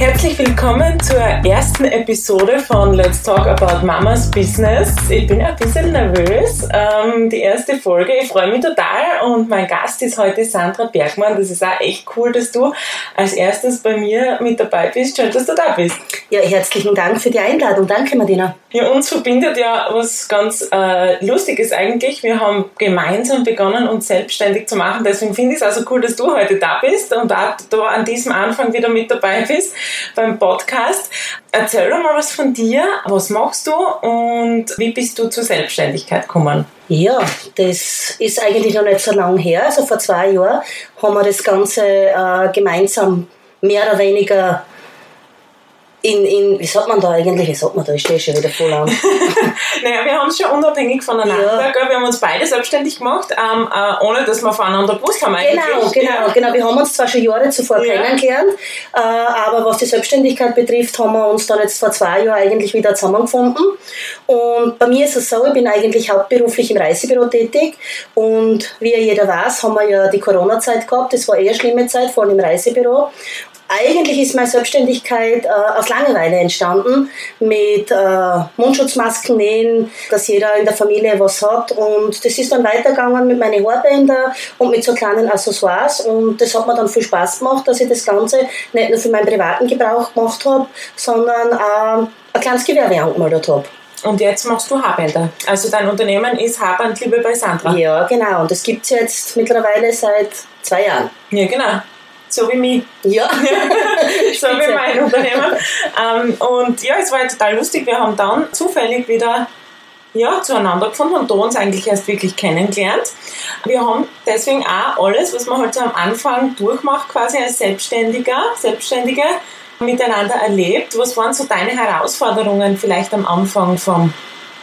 Herzlich willkommen zur ersten Episode von Let's Talk About Mamas Business. Ich bin ein bisschen nervös. Ähm, die erste Folge, ich freue mich total und mein Gast ist heute Sandra Bergmann. Das ist auch echt cool, dass du als erstes bei mir mit dabei bist. Schön, dass du da bist. Ja, herzlichen Dank für die Einladung. Danke, Martina. Ja, uns verbindet ja was ganz äh, Lustiges eigentlich. Wir haben gemeinsam begonnen, uns selbstständig zu machen. Deswegen finde ich es also cool, dass du heute da bist und auch da an diesem Anfang wieder mit dabei bist beim Podcast. Erzähl doch mal was von dir. Was machst du und wie bist du zur Selbstständigkeit gekommen? Ja, das ist eigentlich noch nicht so lange her. Also vor zwei Jahren haben wir das Ganze äh, gemeinsam mehr oder weniger in, in, wie sagt man da eigentlich, wie sagt man da, ich stehe schon wieder voll an. naja, wir haben es schon unabhängig voneinander, ja. wir haben uns beide selbstständig gemacht, ähm, äh, ohne dass wir voneinander gewusst haben eigentlich. Genau, genau, ja. genau, wir haben uns zwar schon Jahre zuvor ja. kennengelernt, äh, aber was die Selbstständigkeit betrifft, haben wir uns dann jetzt vor zwei Jahren eigentlich wieder zusammengefunden und bei mir ist es so, ich bin eigentlich hauptberuflich im Reisebüro tätig und wie jeder weiß, haben wir ja die Corona-Zeit gehabt, das war eher schlimme Zeit, vor allem im Reisebüro eigentlich ist meine Selbstständigkeit äh, aus Langeweile entstanden, mit äh, Mundschutzmasken nähen, dass jeder in der Familie was hat. Und das ist dann weitergegangen mit meinen Haarbändern und mit so kleinen Accessoires. Und das hat mir dann viel Spaß gemacht, dass ich das Ganze nicht nur für meinen privaten Gebrauch gemacht habe, sondern auch ein kleines Gewerbe angemeldet habe. Und jetzt machst du Haarbänder. Also dein Unternehmen ist Haarbandliebe bei Sandra. Ja, genau. Und das gibt es jetzt mittlerweile seit zwei Jahren. Ja, genau so wie mich. Ja. so wie mein Unternehmen. Ähm, und ja, es war total lustig. Wir haben dann zufällig wieder ja, zueinander gefunden und da uns eigentlich erst wirklich kennengelernt. Wir haben deswegen auch alles, was man halt so am Anfang durchmacht, quasi als Selbstständiger, Selbstständige, miteinander erlebt. Was waren so deine Herausforderungen vielleicht am Anfang vom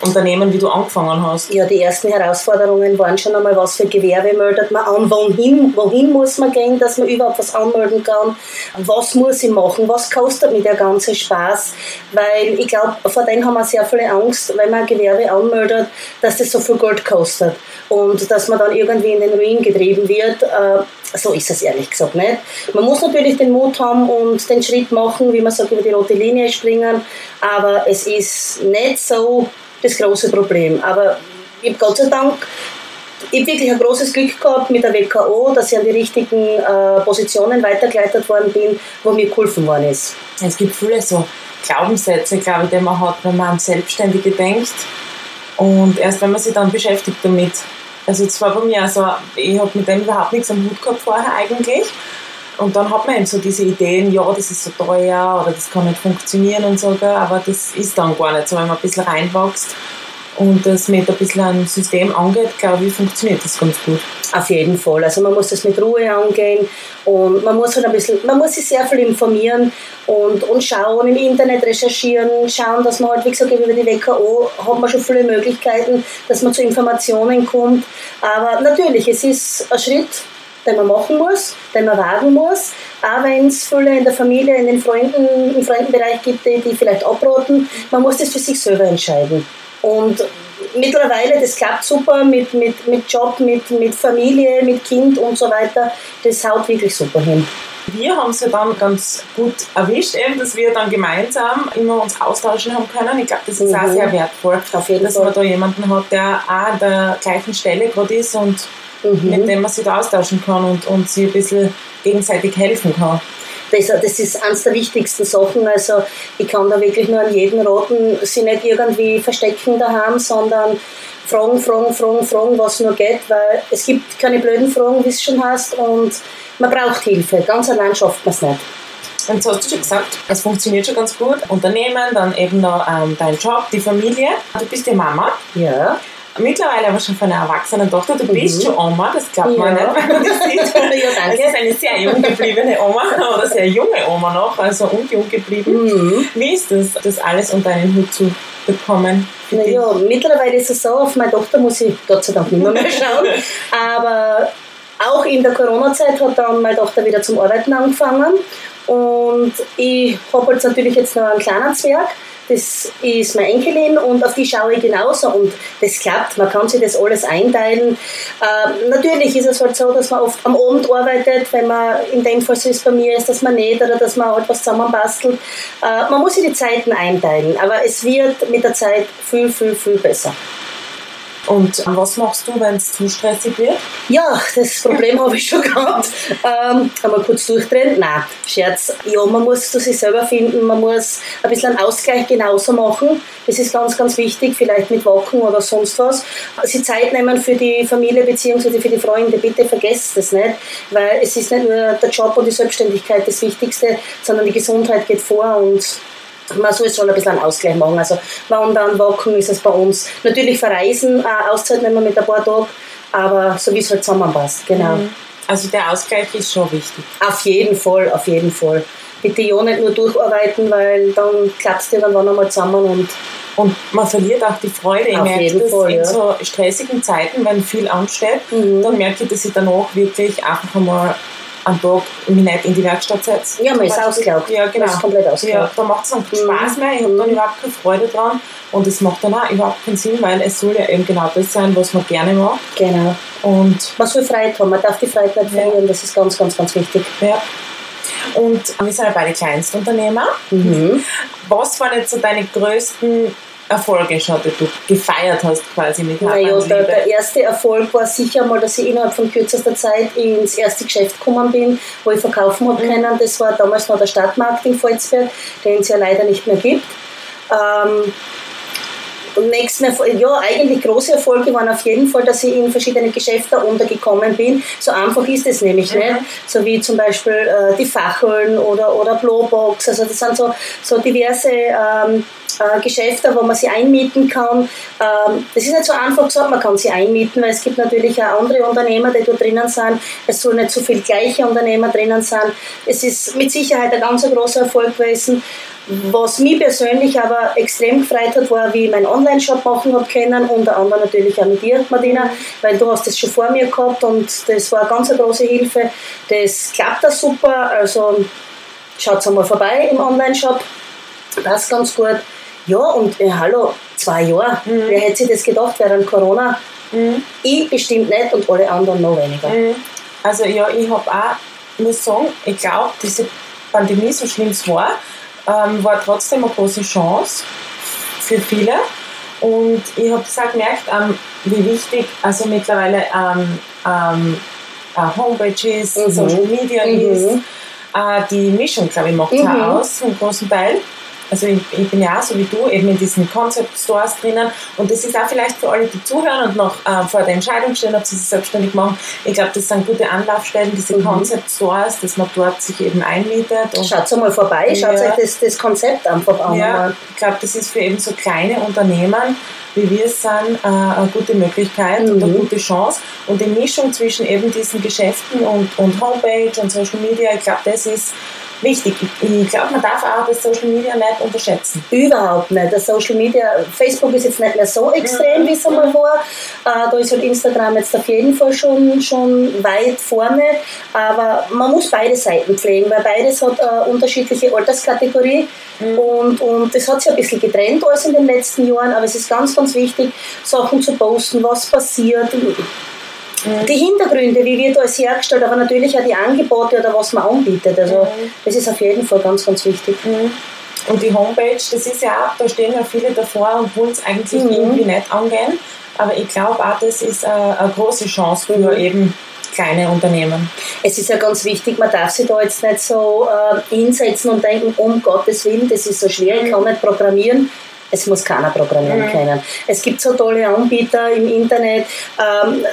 Unternehmen, wie du angefangen hast? Ja, die ersten Herausforderungen waren schon einmal, was für Gewerbe meldet man an, wohin, wohin muss man gehen, dass man überhaupt was anmelden kann, was muss ich machen, was kostet mir der ganze Spaß, weil ich glaube, vor dem haben wir sehr viele Angst, wenn man ein Gewerbe anmeldet, dass das so viel Geld kostet und dass man dann irgendwie in den Ruin getrieben wird. Äh, so ist es ehrlich gesagt nicht. Man muss natürlich den Mut haben und den Schritt machen, wie man sagt, über die rote Linie springen, aber es ist nicht so, das große Problem. Aber ich habe Gott sei Dank ich wirklich ein großes Glück gehabt mit der WKO, dass ich an die richtigen äh, Positionen weitergeleitet worden bin, wo mir geholfen worden ist. Es gibt viele so Glaubenssätze, glaube ich, die man hat, wenn man an Selbstständige denkt. Und erst wenn man sich dann beschäftigt damit. Also es war bei mir also, ich habe mit dem überhaupt nichts am Hut gehabt vorher eigentlich. Und dann hat man eben so diese Ideen, ja, das ist so teuer oder das kann nicht funktionieren und so, aber das ist dann gar nicht so, wenn man ein bisschen reinwächst und das mit ein bisschen ein System angeht, glaube ich, funktioniert das ganz gut. Auf jeden Fall. Also man muss das mit Ruhe angehen und man muss halt ein bisschen, man muss sich sehr viel informieren und, und schauen, im Internet recherchieren, schauen, dass man halt, wie gesagt, über die WKO hat man schon viele Möglichkeiten, dass man zu Informationen kommt. Aber natürlich, es ist ein Schritt, den man machen muss, den man wagen muss. Auch wenn es viele in der Familie, in den Freunden, im Freundenbereich gibt, die, die vielleicht abraten, man muss das für sich selber entscheiden. Und mittlerweile, das klappt super mit, mit, mit Job, mit, mit Familie, mit Kind und so weiter. Das haut wirklich super hin. Wir haben es ja dann ganz gut erwischt, eben, dass wir dann gemeinsam immer uns austauschen haben können. Ich glaube, das ist mhm. auch sehr wertvoll, Auf jeden dass Fall. man da jemanden hat, der auch an der gleichen Stelle gerade ist und mhm. mit dem man sich da austauschen kann und, und sich ein bisschen gegenseitig helfen kann. Das, das ist eines der wichtigsten Sachen. Also ich kann da wirklich nur an jeden raten, sie nicht irgendwie verstecken daheim, sondern fragen, fragen, fragen, fragen, was nur geht, weil es gibt keine blöden Fragen, wie es schon heißt, und man braucht Hilfe. Ganz allein schafft man es nicht. Und jetzt hast du schon gesagt, es funktioniert schon ganz gut. Unternehmen, dann eben noch ähm, dein Job, die Familie. Du bist die Mama. Ja mittlerweile aber schon von einer erwachsenen Tochter. Du bist mhm. schon Oma, das glaubt man ja. nicht, wenn man das sieht. ja, danke. Es ist eine sehr jung gebliebene Oma oder sehr junge Oma noch, also unjung geblieben. Mhm. Wie ist das, das alles unter einen Hut zu bekommen? Naja, mittlerweile ist es so, auf meine Tochter muss ich Gott sei Dank nicht mehr, mehr schauen. aber auch in der Corona-Zeit hat dann meine Tochter wieder zum Arbeiten angefangen. Und ich habe jetzt natürlich jetzt noch einen kleinen Zwerg das ist meine Enkelin und auf die schaue ich genauso und das klappt, man kann sich das alles einteilen. Äh, natürlich ist es halt so, dass man oft am Abend arbeitet, wenn man in dem Fall so ist bei mir ist, dass man nicht oder dass man halt was zusammenbastelt. Äh, man muss sich die Zeiten einteilen, aber es wird mit der Zeit viel, viel, viel besser. Und was machst du, wenn es zu stressig wird? Ja, das Problem habe ich schon gehabt. Ähm, einmal kurz durchdrehen? Nein, Scherz. Ja, man muss zu sich selber finden, man muss ein bisschen einen Ausgleich genauso machen. Das ist ganz, ganz wichtig, vielleicht mit Wacken oder sonst was. Sie Zeit nehmen für die Familie bzw. für die Freunde, bitte vergesst das nicht, weil es ist nicht nur der Job und die Selbstständigkeit das Wichtigste, sondern die Gesundheit geht vor und man soll schon ein bisschen einen Ausgleich machen. Also Wandern, Walken ist es bei uns. Natürlich verreisen, äh, Auszeit nehmen wir mit ein paar Tagen, aber so wie es halt zusammenpasst, genau. Mhm. Also der Ausgleich ist schon wichtig. Auf jeden Fall, auf jeden Fall. Bitte ja nicht nur durcharbeiten, weil dann klappst du irgendwann einmal zusammen und und man verliert auch die Freude. Ich Auf merke jeden das Fall, in ja. so stressigen Zeiten, wenn viel ansteht, Mhm. dann merke ich, dass ich danach wirklich einfach einmal am Tag mich nicht in die Werkstatt setze. Ja, man ist ausgelaugt. Ja, genau. Man ist komplett Ja, da macht es dann keinen Mhm. Spaß mehr, ich habe dann überhaupt keine Freude dran und es macht dann auch überhaupt keinen Sinn, weil es soll ja eben genau das sein, was man gerne macht. Genau. Und Man soll Freude haben, man darf die Freude nicht Ja. verlieren, das ist ganz, ganz, ganz wichtig. ja. Und wir sind ja beide Kleinstunternehmer. Mhm. Was waren jetzt so deine größten Erfolge die du gefeiert hast quasi mit Naja, der, der erste Erfolg war sicher mal, dass ich innerhalb von kürzester Zeit ins erste Geschäft gekommen bin, wo ich verkaufen habe können. Das war damals noch der Stadtmarkt in Volzberg, den es ja leider nicht mehr gibt. Ähm, und nächsten Erfolg, ja, eigentlich große Erfolge waren auf jeden Fall, dass ich in verschiedene Geschäfte untergekommen bin. So einfach ist es nämlich Mhm. nicht. So wie zum Beispiel äh, die Facheln oder, oder Blowbox. Also das sind so, so diverse ähm, äh, Geschäfte, wo man sie einmieten kann. Ähm, ist nicht so einfach gesagt, man kann sie einmieten, weil es gibt natürlich auch andere Unternehmer, die dort drinnen sind. Es soll nicht so viel gleiche Unternehmer drinnen sein. Es ist mit Sicherheit ein ganz großer Erfolg gewesen. Was mich persönlich aber extrem gefreut hat, war, wie ich meinen Online-Shop machen habe können, unter anderem natürlich auch mit dir, Martina, weil du hast das schon vor mir gehabt und das war eine ganz große Hilfe. Das klappt da super, also schaut einmal vorbei im Online-Shop, passt ganz gut. Ja, und äh, hallo, zwei Jahre, wer hätte sich das gedacht während Corona? Mhm. Ich bestimmt nicht und alle anderen noch weniger. Mhm. Also ja, ich habe auch, muss sagen, ich glaube, diese Pandemie, so schlimm es war, ähm, war trotzdem eine große Chance für viele. Und ich habe es auch gemerkt, ähm, wie wichtig also mittlerweile ähm, ähm, äh, Homepages, Mhm. Social Media Mhm. ist. Äh, die Mischung, glaube ich, macht es Mhm. auch aus, zum großen Teil. Also ich, ich bin ja auch so wie du eben in diesen Concept Stores drinnen und das ist auch vielleicht für alle, die zuhören und noch äh, vor der Entscheidung stehen, ob sie sich selbstständig machen. Ich glaube, das sind gute Anlaufstellen, diese Mhm. Concept Stores, dass man dort sich eben einmietet. Schaut mal vorbei, schaut Ja. euch das, das Konzept einfach an. ja, ich glaube, das ist für eben so kleine Unternehmen, wie wir es sind, äh, eine gute Möglichkeit und eine Mhm. gute Chance. Und die Mischung zwischen eben diesen Geschäften und, und Homepage und Social Media, ich glaube, das ist wichtig. Ich, glaube, man darf auch das Social Media nicht unterschätzen. Überhaupt nicht. Das Social Media, Facebook ist jetzt nicht mehr so extrem, wie es einmal war. Äh, da ist halt Instagram jetzt auf jeden Fall schon, schon weit vorne. Aber man muss beide Seiten pflegen, weil beides hat eine unterschiedliche Alterskategorie. Und, und das hat sich ein bisschen getrennt alles in den letzten Jahren. Aber es ist ganz, ganz wichtig, Sachen zu posten, was passiert. Die Hintergründe, wie wird alles hergestellt, aber natürlich auch die Angebote oder was man anbietet. Also das ist auf jeden Fall ganz, ganz wichtig. Und die Homepage, das ist ja auch, da stehen ja viele davor und wollen es eigentlich Mhm. irgendwie nicht angehen. Aber ich glaube auch, das ist eine, eine große Chance für Mhm. eben kleine Unternehmen. Es ist ja ganz wichtig, man darf sich da jetzt nicht so äh, hinsetzen und denken, um Gottes Willen, das ist so schwer, ich kann nicht programmieren. Es muss keiner programmieren Mhm. können. Es gibt so tolle Anbieter im Internet. Ähm,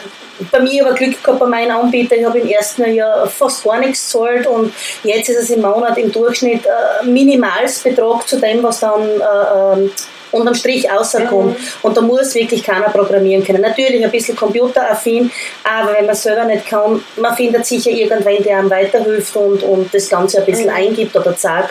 bei mir aber Glück gehabt bei meinen Anbietern. Ich habe im ersten Jahr fast gar nichts gezahlt und jetzt ist es im Monat im Durchschnitt äh, Minimalsbetrag zu dem, was dann äh, ähm, unterm Strich rauskommt. Und da muss wirklich keiner programmieren können. Natürlich ein bisschen computeraffin, aber wenn man selber nicht kann, man findet sicher irgendwen, der einem weiterhilft und, und das Ganze ein bisschen eingibt oder zeigt.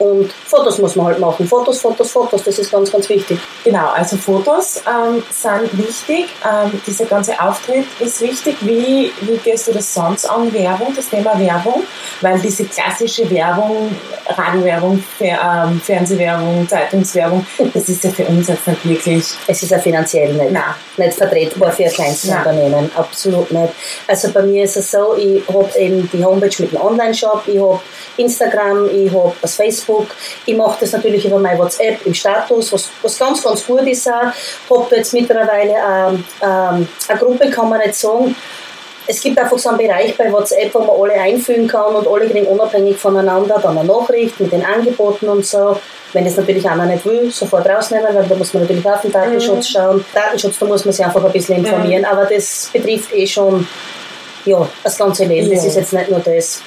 Und Fotos muss man halt machen. Fotos, Fotos, Fotos, das ist ganz, ganz wichtig. Genau, also Fotos ähm, sind wichtig. Ähm, dieser ganze Auftritt ist wichtig. Wie, wie gehst du das sonst an, Werbung, das Thema Werbung? Weil diese klassische Werbung Radiowerbung, ähm, Fernsehwerbung, Zeitungswerbung. Das ist ja für uns jetzt nicht wirklich. Es ist ja finanziell nicht, Nein. nicht vertretbar für ein kleines. Unternehmen. Absolut nicht. Also bei mir ist es so, ich habe eben die Homepage mit dem Online-Shop, ich habe Instagram, ich habe das Facebook. Ich mache das natürlich über mein WhatsApp im Status, was, was ganz, ganz gut ist auch. Habe jetzt mittlerweile ähm, ähm, eine Gruppe, kann man nicht sagen, es gibt einfach so einen Bereich bei WhatsApp, wo man alle einfügen kann und alle kriegen unabhängig voneinander dann eine Nachricht mit den Angeboten und so. Wenn das natürlich einer nicht will, sofort rausnehmen, weil da muss man natürlich auf den Datenschutz schauen. Datenschutz, da muss man sich einfach ein bisschen informieren, aber das betrifft eh schon ja, das ganze Leben. Das Ja. ist jetzt nicht nur das.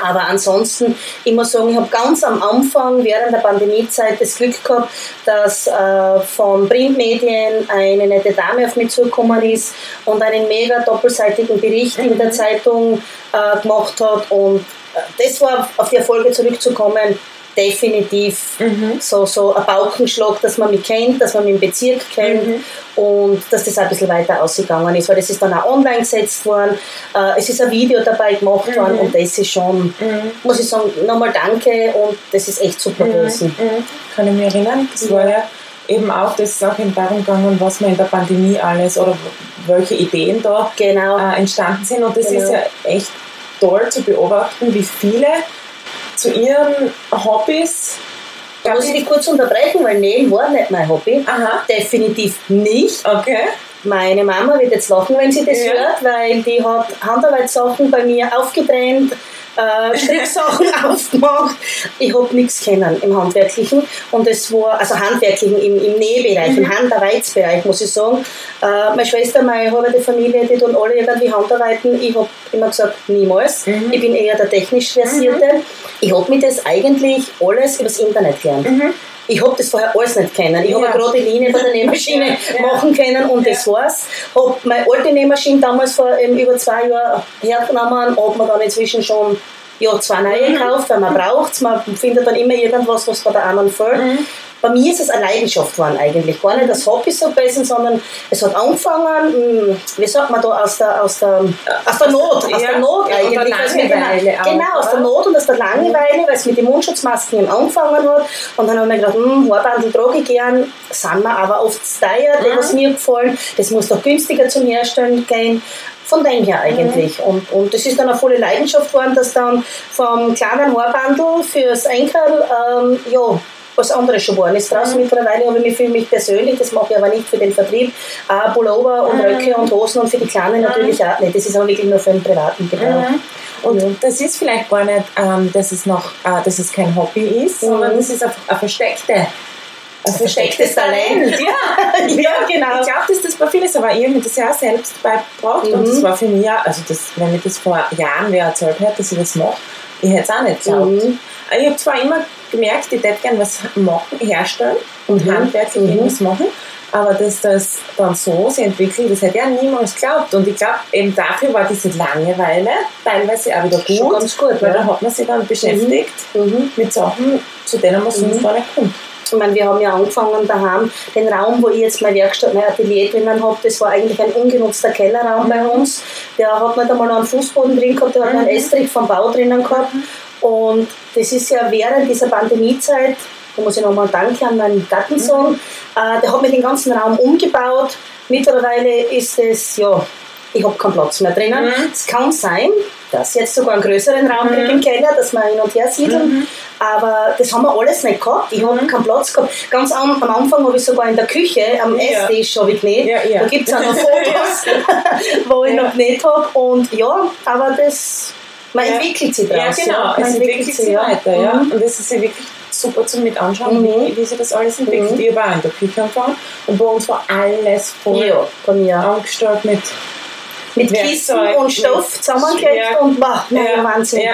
Aber ansonsten, ich muss sagen, ich habe ganz am Anfang während der Pandemiezeit das Glück gehabt, dass äh, von Printmedien eine nette Dame auf mich zugekommen ist und einen mega doppelseitigen Bericht in der Zeitung äh, gemacht hat. Und äh, das war auf die Erfolge zurückzukommen, definitiv so, so ein Bauchenschlag, dass man mich kennt, dass man mich im Bezirk kennt und dass das auch ein bisschen weiter ausgegangen ist, weil das ist dann auch online gesetzt worden, äh, es ist ein Video dabei gemacht worden und das ist schon, muss ich sagen, nochmal danke und das ist echt super gewesen. Mhm. Kann ich mich erinnern. Das war ja eben auch, das ist auch eben darum gegangen, was man in der Pandemie alles oder welche Ideen da Genau. äh, entstanden sind. Und das Genau. ist ja echt toll zu beobachten, wie viele zu ihren Hobbys. Da muss ich dich kurz unterbrechen, weil Nähen war nicht mein Hobby. Aha. Definitiv nicht. Okay. Meine Mama wird jetzt lachen, wenn sie das Ja. hört, weil die hat Handarbeitssachen bei mir aufgetrennt, äh, aufgemacht. Ich habe nichts kennen im Handwerklichen und es war, also Handwerklichen im, im Nähbereich, im Handarbeitsbereich, muss ich sagen. Äh, meine Schwester, meine halbe Familie, die tun alle irgendwie Handarbeiten. Ich habe immer gesagt, niemals. Ich bin eher der technisch Versierte. Ich habe mir das eigentlich alles übers Internet gelernt. Ich habe das vorher alles nicht kennen. Ich habe Ja. gerade Linie bei der Nähmaschine Ja, ja. machen können und das war's. Habe meine alte Nähmaschine damals vor ähm, über zwei Jahren hergenommen, habe mir dann inzwischen schon ja, zwei neue Mhm. gekauft, weil man braucht Man findet dann immer irgendwas, was bei der anderen fehlt. Mhm. Bei mir ist es eine Leidenschaft geworden eigentlich. Gar nicht das Hobby so gewesen, sondern es hat angefangen, mh, wie sagt man da, aus der, aus der, aus der Not. Aus Ja, der Not ja, eigentlich. Langeweile auch, Genau, aus der? Not und aus der Langeweile, weil es mit den Mundschutzmasken eben angefangen hat. Und dann haben wir gedacht, hm, Haarbandel trage ich gern, sind wir aber oft teuer, die was mir gefallen. Das muss doch günstiger zum Herstellen gehen. Von dem her eigentlich. Und, und das ist dann eine volle Leidenschaft geworden, dass dann vom kleinen Haarbandel fürs Enkel, ähm, ja, was anderes schon geworden ist. Draußen mittlerweile habe ich mich für mich persönlich, das mache ich aber nicht für den Vertrieb, auch Pullover und Röcke und Hosen und für die Kleinen natürlich auch nicht. Das ist aber wirklich nur für den privaten Gebrauch. Und Ja. das ist vielleicht gar nicht, ähm, dass, es noch, äh, dass es kein Hobby ist, sondern das ist eine, eine versteckte. Ein verstecktes Talent. Ja, Ja, genau. Ich glaube, dass das bei vielen ist, aber ich habe mir das ja auch selbst beigebracht und Mhm. das war für mich also das, wenn mir das vor Jahren wer erzählt hätte, dass ich das mache, ich hätte es auch nicht geglaubt. Mhm. Ich habe zwar immer gemerkt, ich hätte gerne was machen, herstellen und Mhm. handwerklich Mhm. irgendwas machen, aber dass das dann so sich entwickelt, das hätte auch niemals geglaubt. Und ich glaube, eben dafür war diese Langeweile teilweise auch wieder gut, Schon ganz gut, weil ja. da hat man sich dann beschäftigt Mhm. mit Sachen, zu denen man sonst gar nicht kommt. Ich meine, wir haben ja angefangen daheim, den Raum, wo ich jetzt meine Werkstatt, mein Atelier drinnen habe, das war eigentlich ein ungenutzter Kellerraum bei uns. Der hat nicht einmal noch einen Fußboden drin gehabt, der hat noch einen Estrich vom Bau drinnen gehabt. Und das ist ja während dieser Pandemiezeit, da muss ich nochmal Danke an meinen Gatten sagen, äh, der hat mir den ganzen Raum umgebaut. Mittlerweile ist es, ja, ich habe keinen Platz mehr drinnen. Es kann sein, dass jetzt sogar einen größeren Raum gibt im Keller, dass wir hin und her siedeln. Aber das haben wir alles nicht gehabt. Ich habe keinen Platz gehabt. Ganz am, am Anfang habe ich sogar in der Küche am Ja. Esstisch habe ich genäht. Ja, ja. Da gibt es auch noch Fotos, wo ich noch genäht habe. Und ja, aber das, man Ja. entwickelt sich Ja, draus. genau, Man es entwickelt sich weiter. Ja. Mhm. Und das ist ja wirklich super zum mit anschauen, Mhm. wie, wie sich das alles entwickelt. Mhm. Ich auch in der Küche angefangen und bei uns war alles voll Ja, bei mir angestellt mit Mit Werkzeug, Kissen und Stoff mit- zusammengeklebt Ja. und wow, ja, Wahnsinn. Ja,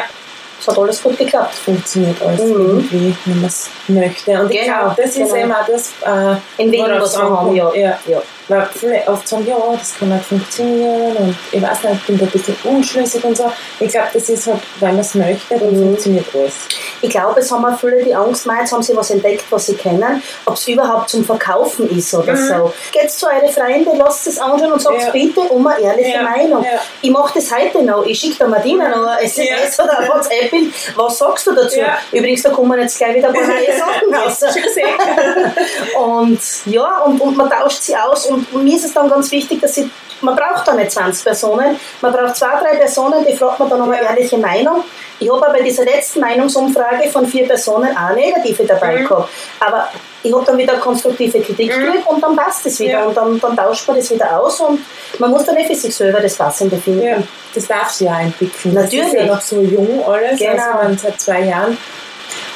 Es hat alles gut geklappt. funktioniert alles Mhm. irgendwie, wenn man es möchte. Und ich Genau, glaube, das ist genau. eben auch das, äh, In Wien, was wir haben, ja. ja. Viele oft sagen, ja, das kann nicht funktionieren und ich weiß nicht, ich bin da ein bisschen unschlüssig und so. Ich glaube, das ist halt, wenn man es möchte, dann mhm. funktioniert alles. Ich glaube, es haben auch viele die Angst, jetzt haben sie was entdeckt, was sie kennen, ob es überhaupt zum Verkaufen ist oder mhm. so. Geht zu eure Freunde, lasst es anschauen und sagt ja. bitte um eine ehrliche ja. Meinung. Ja. Ich mache das heute noch. Ich schicke der Martina noch ein SMS oder ein WhatsApp-Bild. Was sagst du dazu? Übrigens, da kommen jetzt gleich wieder ein paar neue Sachen raus. und ja, und, und man tauscht sie aus und mir ist es dann ganz wichtig, dass sie man braucht da nicht 20 Personen, man braucht zwei, drei Personen, die fragt man dann um eine ehrliche Meinung. Ich habe bei dieser letzten Meinungsumfrage von vier Personen auch negative dabei mhm. gehabt. Aber ich habe dann wieder konstruktive Kritik mhm. gekriegt und dann passt es wieder. Ja. Und dann, dann tauscht man das wieder aus und man muss dann eh für sich selber das Passende finden. Ja. Das darf sich ja entwickeln. Natürlich. Das ist ja noch so jung alles, genau. also seit zwei Jahren.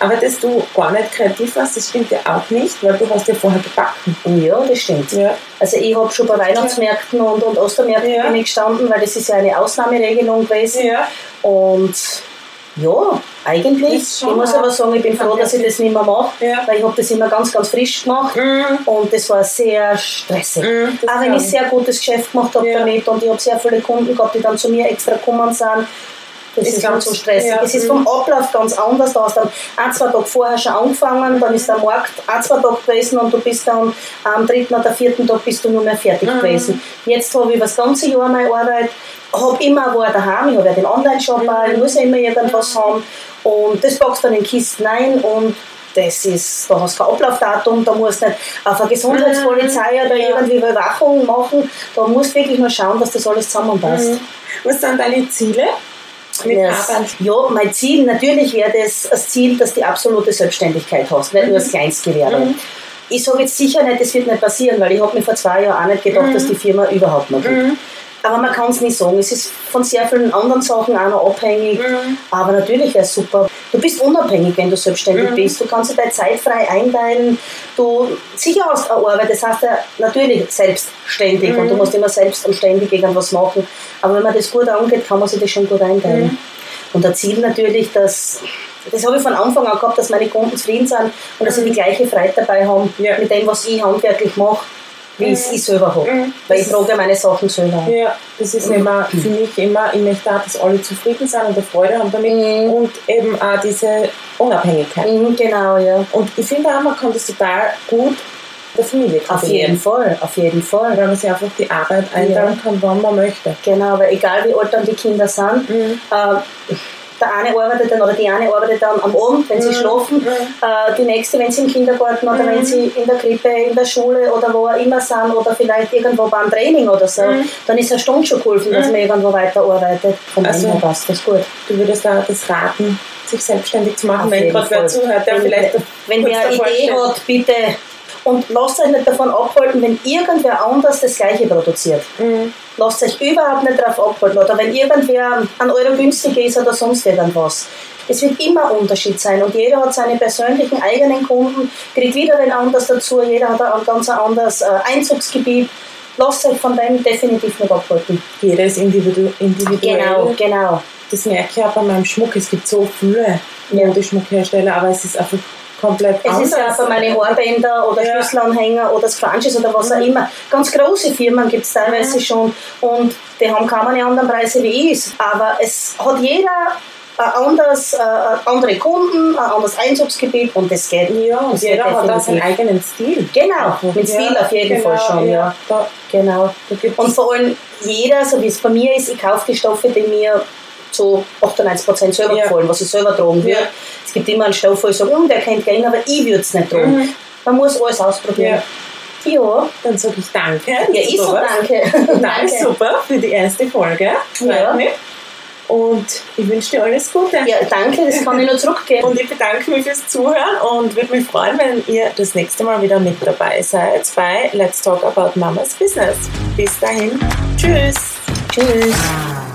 Aber dass du gar nicht kreativ warst, das stimmt ja auch nicht, weil du hast ja vorher gebacken. Ja, das stimmt. Ja. Also ich habe schon bei Weihnachtsmärkten und, und Ostermärkten ja. gestanden, weil das ist ja eine Ausnahmeregelung gewesen. Ja. Und ja, eigentlich. Ich muss aber sagen, ich bin froh, dass ich das nicht mehr mache, ja. weil ich habe das immer ganz, ganz frisch gemacht mhm. und das war sehr stressig. Mhm, auch wenn ich sehr gutes Geschäft gemacht habe ja. damit und ich habe sehr viele Kunden gehabt, die dann zu mir extra gekommen sind das ist, ist ganz so stressig. Ja. Es ist vom Ablauf ganz anders. Du hast dann ein, zwei Tage vorher schon angefangen, dann ist der Markt ein, zwei Tage gewesen und du bist dann am dritten oder vierten Tag bist du nur mehr fertig mhm. gewesen. Jetzt habe ich das ganze Jahr meine Arbeit, habe immer wo daheim, ich habe ja den Online-Shop mhm. ich muss ja immer irgendwas haben und das packst dann in Kisten ein und das ist, da hast du kein Ablaufdatum, da musst du nicht auf eine Gesundheitspolizei oder irgendwie Überwachung machen, da musst du wirklich nur schauen, dass das alles zusammenpasst. Mhm. Was sind deine Ziele? Yes. Ja, mein Ziel, natürlich wäre das das Ziel, dass du die absolute Selbstständigkeit hast, nicht nur das Kleinstgewerbe. Mhm. Ich sage jetzt sicher nicht, das wird nicht passieren, weil ich habe mir vor zwei Jahren auch nicht gedacht, mhm. dass die Firma überhaupt noch gibt. Mhm. Aber man kann es nicht sagen. Es ist von sehr vielen anderen Sachen auch noch abhängig. Mhm. Aber natürlich wäre es super. Du bist unabhängig, wenn du selbstständig mhm. bist. Du kannst dir deine Zeit frei einteilen. Du sicher hast eine Arbeit, das heißt ja natürlich selbstständig mhm. und du musst immer selbst und ständig irgendwas machen. Aber wenn man das gut angeht, kann man sich das schon gut einteilen. Mhm. Und das Ziel natürlich, dass das habe ich von Anfang an gehabt, dass meine Kunden zufrieden sind und dass sie die mhm. gleiche Freude dabei haben ja. mit dem, was ich handwerklich mache wie ich es selber habe. Mhm. Weil ich trage meine Sachen selber. Ja, das ist immer für mich immer, ich möchte auch, dass alle zufrieden sind und eine Freude haben damit mhm. und eben auch diese Unabhängigkeit. Mhm, genau, ja. Und ich finde auch, man kann das total gut der Familie Auf jeden Fall, auf jeden Fall. Weil man sich einfach die Arbeit einteilen ja. kann, wann man möchte. Genau, weil egal wie alt dann die Kinder sind, mhm. äh, der eine arbeitet dann oder die eine arbeitet dann am Abend, wenn sie mhm. schlafen, mhm. Äh, die nächste, wenn sie im Kindergarten oder mhm. wenn sie in der Krippe, in der Schule oder wo auch immer sind oder vielleicht irgendwo beim Training oder so, mhm. dann ist eine Stunde schon geholfen, dass mhm. man irgendwo weiterarbeitet. Von also, dem her passt das gut. Du würdest da das raten, sich selbstständig zu machen, wenn gerade wer zuhört, der vielleicht... Wenn wer eine Idee hat, bitte und lasst euch nicht davon abhalten, wenn irgendwer anders das Gleiche produziert. Mhm. Lasst euch überhaupt nicht darauf abhalten. Oder wenn irgendwer an Euro günstiger ist oder sonst irgendwas. Es wird immer ein Unterschied sein und jeder hat seine persönlichen eigenen Kunden, kriegt wieder den anders dazu, jeder hat ein ganz anderes äh, Einzugsgebiet. Lasst euch von dem definitiv nicht abhalten. Jeder ist individu individuell. Genau, genau. Das merke ich auch bei meinem Schmuck. Es gibt so viele ja. Modeschmuckhersteller, aber es ist einfach komplett Es anders. ist ja bei meinen Haarbänder oder ja. Schlüsselanhänger oder Scrunchies oder was auch immer. Ganz große Firmen gibt es teilweise schon und die haben keine anderen Preise wie ich. Aber es hat jeder anders, äh, andere Kunden, ein anderes Einzugsgebiet und das geht. Ja, und das jeder hat auch seinen eigenen Stil. Genau, mit Stil auf jeden genau, Fall schon, ja. ja. Genau. Und vor allem jeder, so wie es bei mir ist, ich kaufe die Stoffe, die mir zu 98% selber ja. gefallen, was ich selber tragen würde. Ja. Es gibt immer einen Stoff, wo ich sage, hm, der kennt gehen, aber ich würde es nicht tragen. Mhm. Man muss alles ausprobieren. Ja. ja. Dann sage ich danke. Ja, ich sage danke. danke. super für die erste Folge. Ja. Mich. Und ich wünsche dir alles Gute. Ja, danke, das kann ich nur zurückgeben. Und ich bedanke mich fürs Zuhören und würde mich freuen, wenn ihr das nächste Mal wieder mit dabei seid bei Let's Talk About Mama's Business. Bis dahin, tschüss. Tschüss.